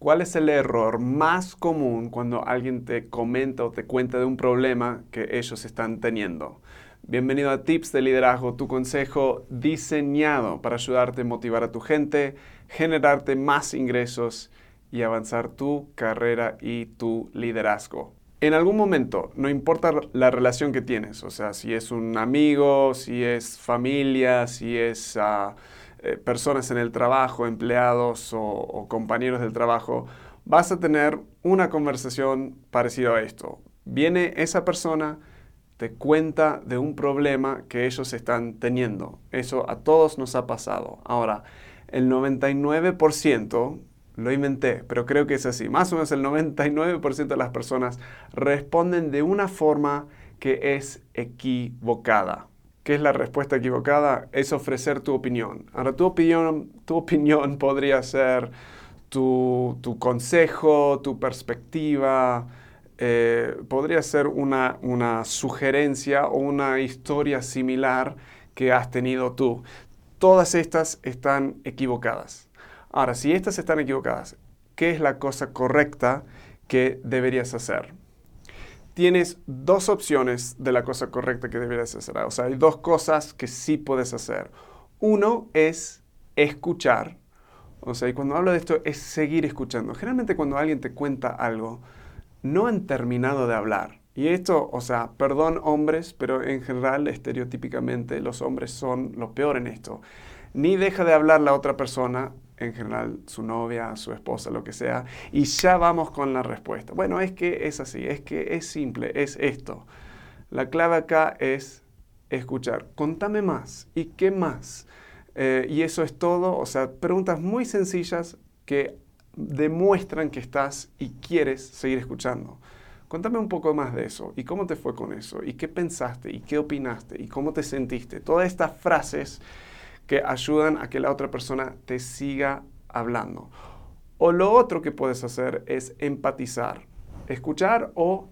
¿Cuál es el error más común cuando alguien te comenta o te cuenta de un problema que ellos están teniendo? Bienvenido a Tips de Liderazgo, tu consejo diseñado para ayudarte a motivar a tu gente, generarte más ingresos y avanzar tu carrera y tu liderazgo. En algún momento, no importa la relación que tienes, o sea, si es un amigo, si es familia, si es... Ah, eh, personas en el trabajo, empleados o, compañeros del trabajo, vas a tener una conversación parecida a esto. Viene esa persona, te cuenta de un problema que ellos están teniendo. Eso a todos nos ha pasado. Ahora, el 99%, lo inventé, pero creo que es así, más o menos el 99% de las personas responden de una forma que es equivocada. ¿Qué es la respuesta equivocada? Es ofrecer tu opinión. Ahora, tu opinión, tu opinión podría ser tu, consejo, tu perspectiva, eh, podría ser una, una sugerencia o una historia similar que has tenido tú. Todas estas están equivocadas. Ahora, si estas están equivocadas, ¿qué es la cosa correcta que deberías hacer? Tienes dos opciones de la cosa correcta que deberías hacer. O sea, hay dos cosas que sí puedes hacer. Uno es escuchar. O sea, y cuando hablo de esto es seguir escuchando. Generalmente cuando alguien te cuenta algo, no han terminado de hablar. Y esto, o sea, perdón hombres, pero en general, estereotípicamente, los hombres son lo peor en esto. Ni deja de hablar la otra persona en general su novia, su esposa, lo que sea, y ya vamos con la respuesta. Bueno, es que es así, es que es simple, es esto. La clave acá es escuchar. Contame más. ¿Y qué más? Eh, y eso es todo. O sea, preguntas muy sencillas que demuestran que estás y quieres seguir escuchando. Contame un poco más de eso. ¿Y cómo te fue con eso? ¿Y qué pensaste? ¿Y qué opinaste? ¿Y cómo te sentiste? Todas estas frases que ayudan a que la otra persona te siga hablando. O lo otro que puedes hacer es empatizar. Escuchar o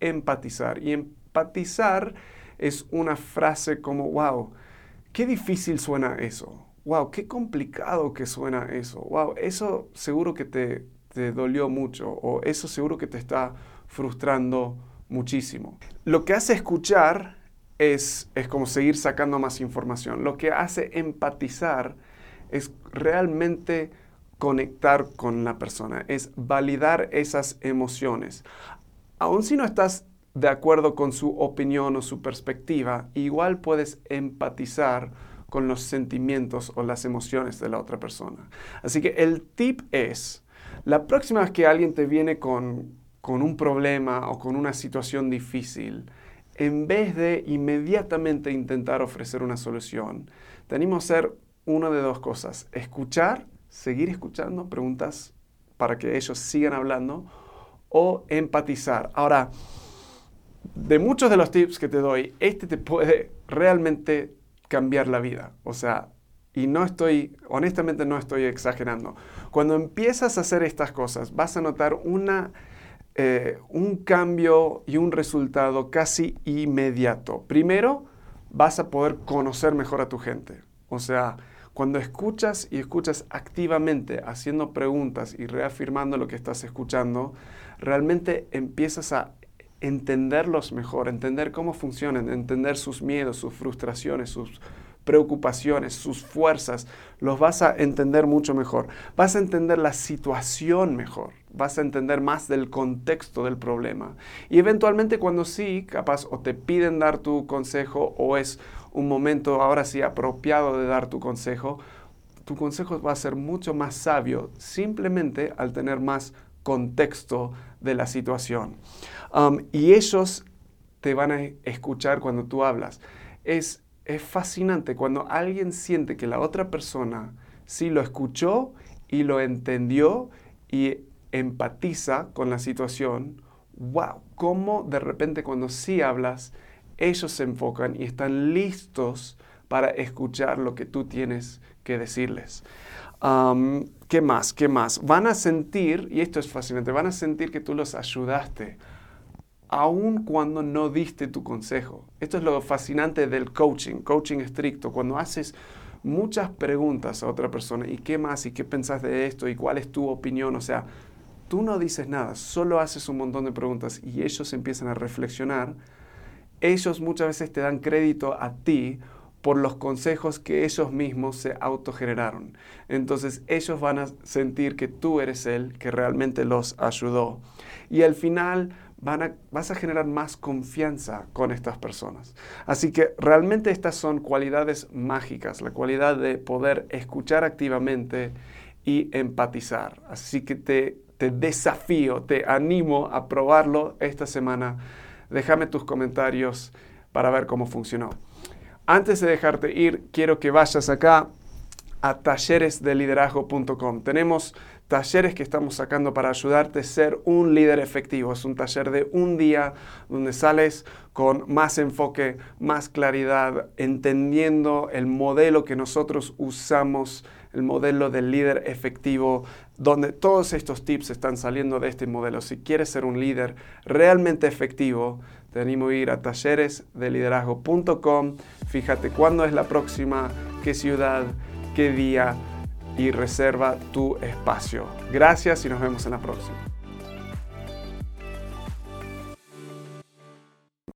empatizar. Y empatizar es una frase como, wow, qué difícil suena eso. Wow, qué complicado que suena eso. Wow, eso seguro que te, te dolió mucho o eso seguro que te está frustrando muchísimo. Lo que hace escuchar es, como seguir sacando más información. Lo que hace empatizar es realmente conectar con la persona, es validar esas emociones. Aun si no estás de acuerdo con su opinión o su perspectiva, igual puedes empatizar con los sentimientos o las emociones de la otra persona. Así que el tip es, la próxima vez que alguien te viene con, con un problema o con una situación difícil, en vez de inmediatamente intentar ofrecer una solución, tenemos que hacer una de dos cosas. Escuchar, seguir escuchando preguntas para que ellos sigan hablando o empatizar. Ahora, de muchos de los tips que te doy, este te puede realmente cambiar la vida. O sea, y no estoy, honestamente no estoy exagerando. Cuando empiezas a hacer estas cosas, vas a notar una eh, un cambio y un resultado casi inmediato. Primero, vas a poder conocer mejor a tu gente. O sea, cuando escuchas y escuchas activamente, haciendo preguntas y reafirmando lo que estás escuchando, realmente empiezas a entenderlos mejor, entender cómo funcionan, entender sus miedos, sus frustraciones, sus preocupaciones, sus fuerzas, los vas a entender mucho mejor. Vas a entender la situación mejor, vas a entender más del contexto del problema. Y eventualmente cuando sí, capaz o te piden dar tu consejo o es un momento ahora sí apropiado de dar tu consejo, tu consejo va a ser mucho más sabio simplemente al tener más contexto de la situación. Um, y ellos te van a escuchar cuando tú hablas. Es es fascinante cuando alguien siente que la otra persona sí lo escuchó y lo entendió y empatiza con la situación. ¡Wow! Cómo de repente cuando sí hablas, ellos se enfocan y están listos para escuchar lo que tú tienes que decirles. ¿Qué más? ¿Qué más? Van a sentir, y esto es fascinante, van a sentir que tú los ayudaste aun cuando no diste tu consejo. Esto es lo fascinante del coaching, coaching estricto, cuando haces muchas preguntas a otra persona, ¿y qué más? ¿Y qué pensás de esto? ¿Y cuál es tu opinión? O sea, tú no dices nada, solo haces un montón de preguntas y ellos empiezan a reflexionar, ellos muchas veces te dan crédito a ti por los consejos que ellos mismos se autogeneraron. Entonces ellos van a sentir que tú eres el que realmente los ayudó. Y al final vas a generar más confianza con estas personas. Así que realmente estas son cualidades mágicas, la cualidad de poder escuchar activamente y empatizar. Así que te, te desafío, te animo a probarlo esta semana. Déjame tus comentarios para ver cómo funcionó. Antes de dejarte ir, quiero que vayas acá a talleresdeliderazgo.com. Tenemos talleres que estamos sacando para ayudarte a ser un líder efectivo. Es un taller de un día donde sales con más enfoque, más claridad, entendiendo el modelo que nosotros usamos, el modelo del líder efectivo, donde todos estos tips están saliendo de este modelo. Si quieres ser un líder realmente efectivo, te animo a ir a talleresdeliderazgo.com. Fíjate cuándo es la próxima, qué ciudad, día y reserva tu espacio. Gracias y nos vemos en la próxima.